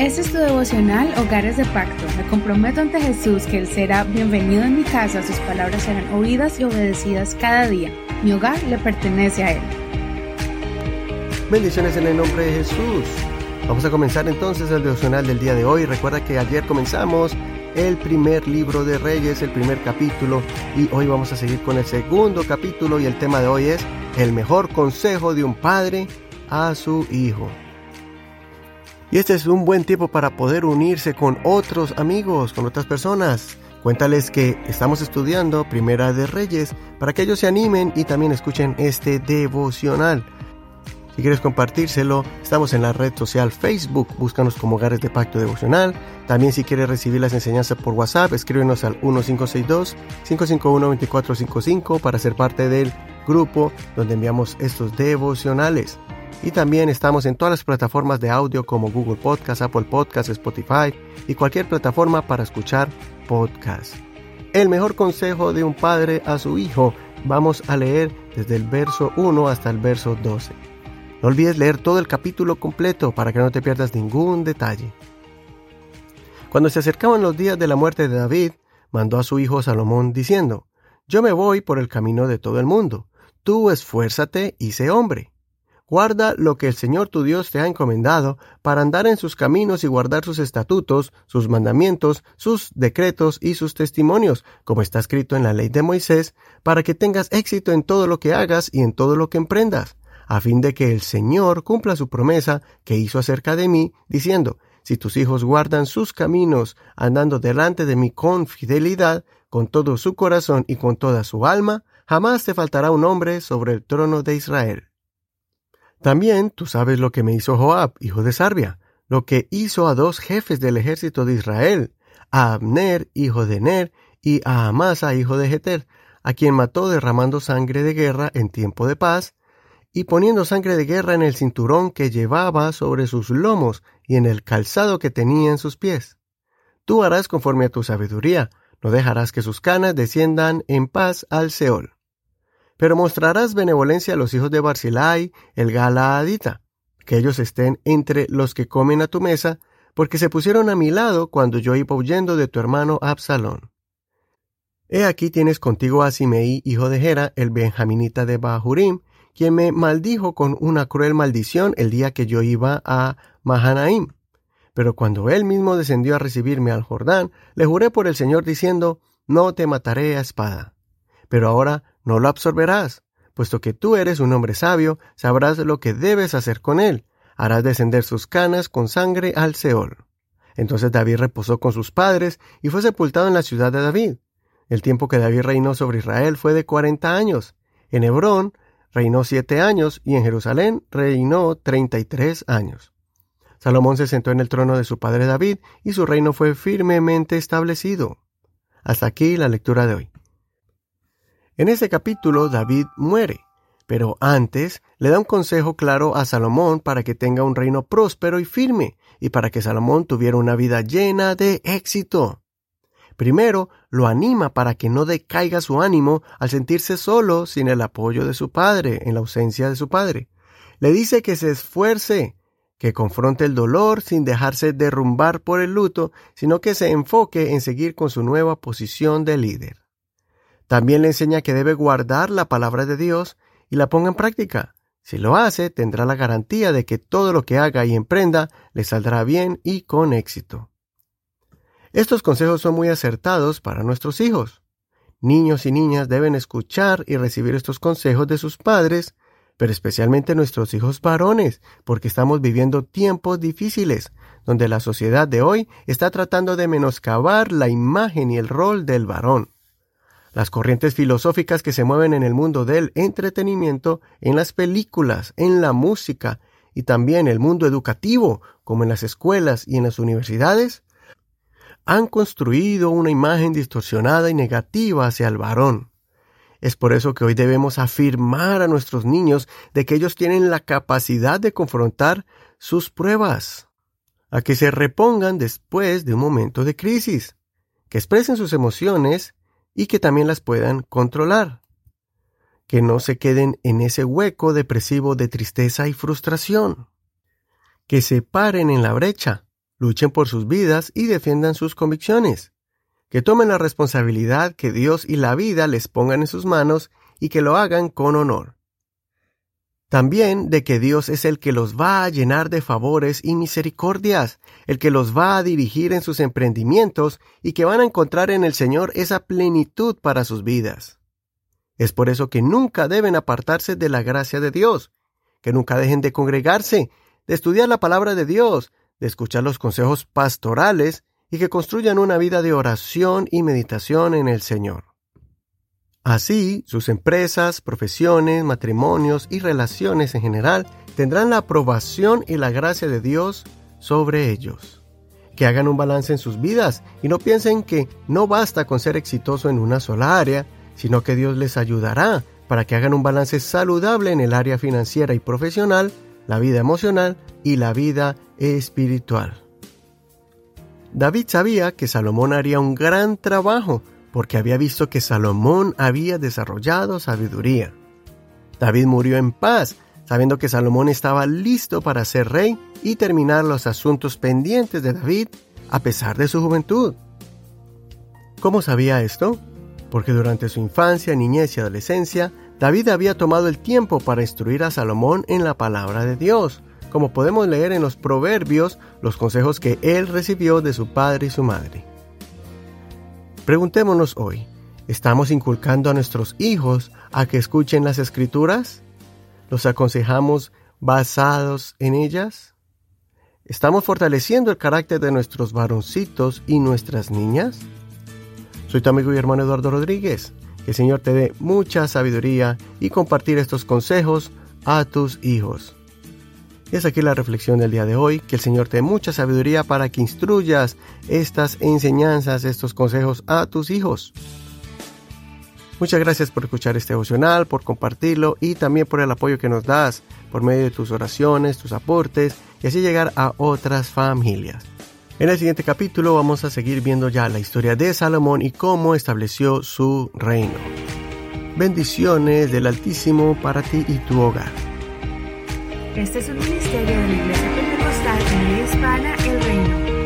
Este es tu devocional Hogares de Pacto. Me comprometo ante Jesús que Él será bienvenido en mi casa, sus palabras serán oídas y obedecidas cada día. Mi hogar le pertenece a Él. Bendiciones en el nombre de Jesús. Vamos a comenzar entonces el devocional del día de hoy. Recuerda que ayer comenzamos el primer libro de Reyes, el primer capítulo, y hoy vamos a seguir con el segundo capítulo y el tema de hoy es el mejor consejo de un padre a su hijo. Y este es un buen tiempo para poder unirse con otros amigos, con otras personas. Cuéntales que estamos estudiando Primera de Reyes para que ellos se animen y también escuchen este devocional. Si quieres compartírselo, estamos en la red social Facebook, búscanos como Hogares de Pacto Devocional. También si quieres recibir las enseñanzas por WhatsApp, escríbenos al 1562-551-2455 para ser parte del grupo donde enviamos estos devocionales. Y también estamos en todas las plataformas de audio como Google Podcast, Apple Podcast, Spotify y cualquier plataforma para escuchar podcast. El mejor consejo de un padre a su hijo vamos a leer desde el verso 1 hasta el verso 12. No olvides leer todo el capítulo completo para que no te pierdas ningún detalle. Cuando se acercaban los días de la muerte de David, mandó a su hijo Salomón diciendo, Yo me voy por el camino de todo el mundo, tú esfuérzate y sé hombre. Guarda lo que el Señor tu Dios te ha encomendado para andar en sus caminos y guardar sus estatutos, sus mandamientos, sus decretos y sus testimonios, como está escrito en la ley de Moisés, para que tengas éxito en todo lo que hagas y en todo lo que emprendas, a fin de que el Señor cumpla su promesa que hizo acerca de mí, diciendo, si tus hijos guardan sus caminos, andando delante de mí con fidelidad, con todo su corazón y con toda su alma, jamás te faltará un hombre sobre el trono de Israel. También tú sabes lo que me hizo Joab, hijo de Sarbia, lo que hizo a dos jefes del ejército de Israel, a Abner, hijo de Ner, y a Amasa, hijo de Jeter, a quien mató derramando sangre de guerra en tiempo de paz, y poniendo sangre de guerra en el cinturón que llevaba sobre sus lomos y en el calzado que tenía en sus pies. Tú harás conforme a tu sabiduría, no dejarás que sus canas desciendan en paz al Seol pero mostrarás benevolencia a los hijos de Barzilai, el Galaadita, que ellos estén entre los que comen a tu mesa, porque se pusieron a mi lado cuando yo iba huyendo de tu hermano Absalón. He aquí tienes contigo a Simei, hijo de Gera, el benjaminita de Bahurim, quien me maldijo con una cruel maldición el día que yo iba a Mahanaim. Pero cuando él mismo descendió a recibirme al Jordán, le juré por el Señor diciendo, No te mataré a espada. Pero ahora no lo absorberás, puesto que tú eres un hombre sabio, sabrás lo que debes hacer con él, harás descender sus canas con sangre al Seol. Entonces David reposó con sus padres y fue sepultado en la ciudad de David. El tiempo que David reinó sobre Israel fue de cuarenta años. En Hebrón reinó siete años y en Jerusalén reinó treinta y tres años. Salomón se sentó en el trono de su padre David y su reino fue firmemente establecido. Hasta aquí la lectura de hoy. En ese capítulo David muere, pero antes le da un consejo claro a Salomón para que tenga un reino próspero y firme, y para que Salomón tuviera una vida llena de éxito. Primero, lo anima para que no decaiga su ánimo al sentirse solo sin el apoyo de su padre, en la ausencia de su padre. Le dice que se esfuerce, que confronte el dolor sin dejarse derrumbar por el luto, sino que se enfoque en seguir con su nueva posición de líder. También le enseña que debe guardar la palabra de Dios y la ponga en práctica. Si lo hace, tendrá la garantía de que todo lo que haga y emprenda le saldrá bien y con éxito. Estos consejos son muy acertados para nuestros hijos. Niños y niñas deben escuchar y recibir estos consejos de sus padres, pero especialmente nuestros hijos varones, porque estamos viviendo tiempos difíciles, donde la sociedad de hoy está tratando de menoscabar la imagen y el rol del varón. Las corrientes filosóficas que se mueven en el mundo del entretenimiento, en las películas, en la música y también el mundo educativo, como en las escuelas y en las universidades, han construido una imagen distorsionada y negativa hacia el varón. Es por eso que hoy debemos afirmar a nuestros niños de que ellos tienen la capacidad de confrontar sus pruebas, a que se repongan después de un momento de crisis, que expresen sus emociones y que también las puedan controlar. Que no se queden en ese hueco depresivo de tristeza y frustración. Que se paren en la brecha, luchen por sus vidas y defiendan sus convicciones, que tomen la responsabilidad que Dios y la vida les pongan en sus manos y que lo hagan con honor. También de que Dios es el que los va a llenar de favores y misericordias, el que los va a dirigir en sus emprendimientos y que van a encontrar en el Señor esa plenitud para sus vidas. Es por eso que nunca deben apartarse de la gracia de Dios, que nunca dejen de congregarse, de estudiar la palabra de Dios, de escuchar los consejos pastorales y que construyan una vida de oración y meditación en el Señor. Así, sus empresas, profesiones, matrimonios y relaciones en general tendrán la aprobación y la gracia de Dios sobre ellos. Que hagan un balance en sus vidas y no piensen que no basta con ser exitoso en una sola área, sino que Dios les ayudará para que hagan un balance saludable en el área financiera y profesional, la vida emocional y la vida espiritual. David sabía que Salomón haría un gran trabajo porque había visto que Salomón había desarrollado sabiduría. David murió en paz, sabiendo que Salomón estaba listo para ser rey y terminar los asuntos pendientes de David a pesar de su juventud. ¿Cómo sabía esto? Porque durante su infancia, niñez y adolescencia, David había tomado el tiempo para instruir a Salomón en la palabra de Dios, como podemos leer en los proverbios los consejos que él recibió de su padre y su madre. Preguntémonos hoy, ¿estamos inculcando a nuestros hijos a que escuchen las escrituras? ¿Los aconsejamos basados en ellas? ¿Estamos fortaleciendo el carácter de nuestros varoncitos y nuestras niñas? Soy tu amigo y hermano Eduardo Rodríguez. Que el Señor te dé mucha sabiduría y compartir estos consejos a tus hijos. Es aquí la reflexión del día de hoy, que el Señor te dé mucha sabiduría para que instruyas estas enseñanzas, estos consejos a tus hijos. Muchas gracias por escuchar este devocional, por compartirlo y también por el apoyo que nos das por medio de tus oraciones, tus aportes y así llegar a otras familias. En el siguiente capítulo vamos a seguir viendo ya la historia de Salomón y cómo estableció su reino. Bendiciones del Altísimo para ti y tu hogar. Este es un ministerio de la Iglesia Pentecostal en Hispana El Reino.